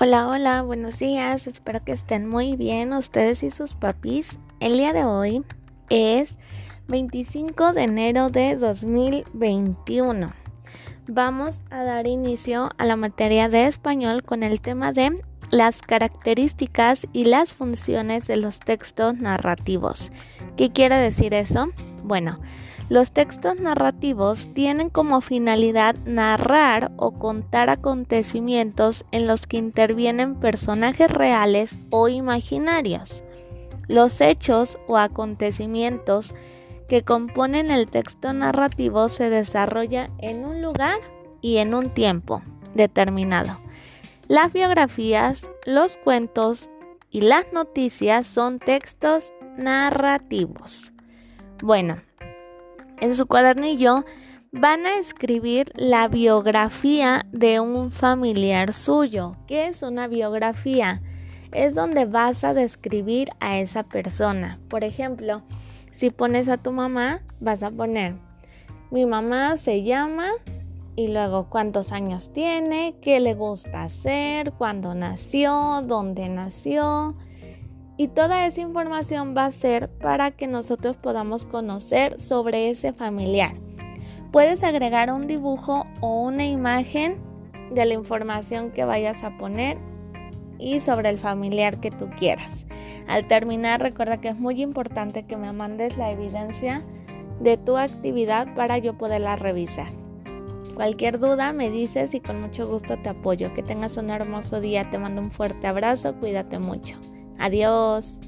Hola, hola, buenos días. Espero que estén muy bien ustedes y sus papis. El día de hoy es 25 de enero de 2021. Vamos a dar inicio a la materia de español con el tema de las características y las funciones de los textos narrativos. ¿Qué quiere decir eso? Bueno, los textos narrativos tienen como finalidad narrar o contar acontecimientos en los que intervienen personajes reales o imaginarios. Los hechos o acontecimientos que componen el texto narrativo se desarrollan en un lugar y en un tiempo determinado. Las biografías, los cuentos y las noticias son textos narrativos. Bueno, en su cuadernillo van a escribir la biografía de un familiar suyo. ¿Qué es una biografía? Es donde vas a describir a esa persona. Por ejemplo, si pones a tu mamá, vas a poner, mi mamá se llama y luego cuántos años tiene, qué le gusta hacer, cuándo nació, dónde nació, y toda esa información va a ser para que nosotros podamos conocer sobre ese familiar. Puedes agregar un dibujo o una imagen de la información que vayas a poner y sobre el familiar que tú quieras. Al terminar, recuerda que es muy importante que me mandes la evidencia de tu actividad para yo poderla revisar. Cualquier duda me dices y con mucho gusto te apoyo. Que tengas un hermoso día. Te mando un fuerte abrazo. Cuídate mucho. Adiós.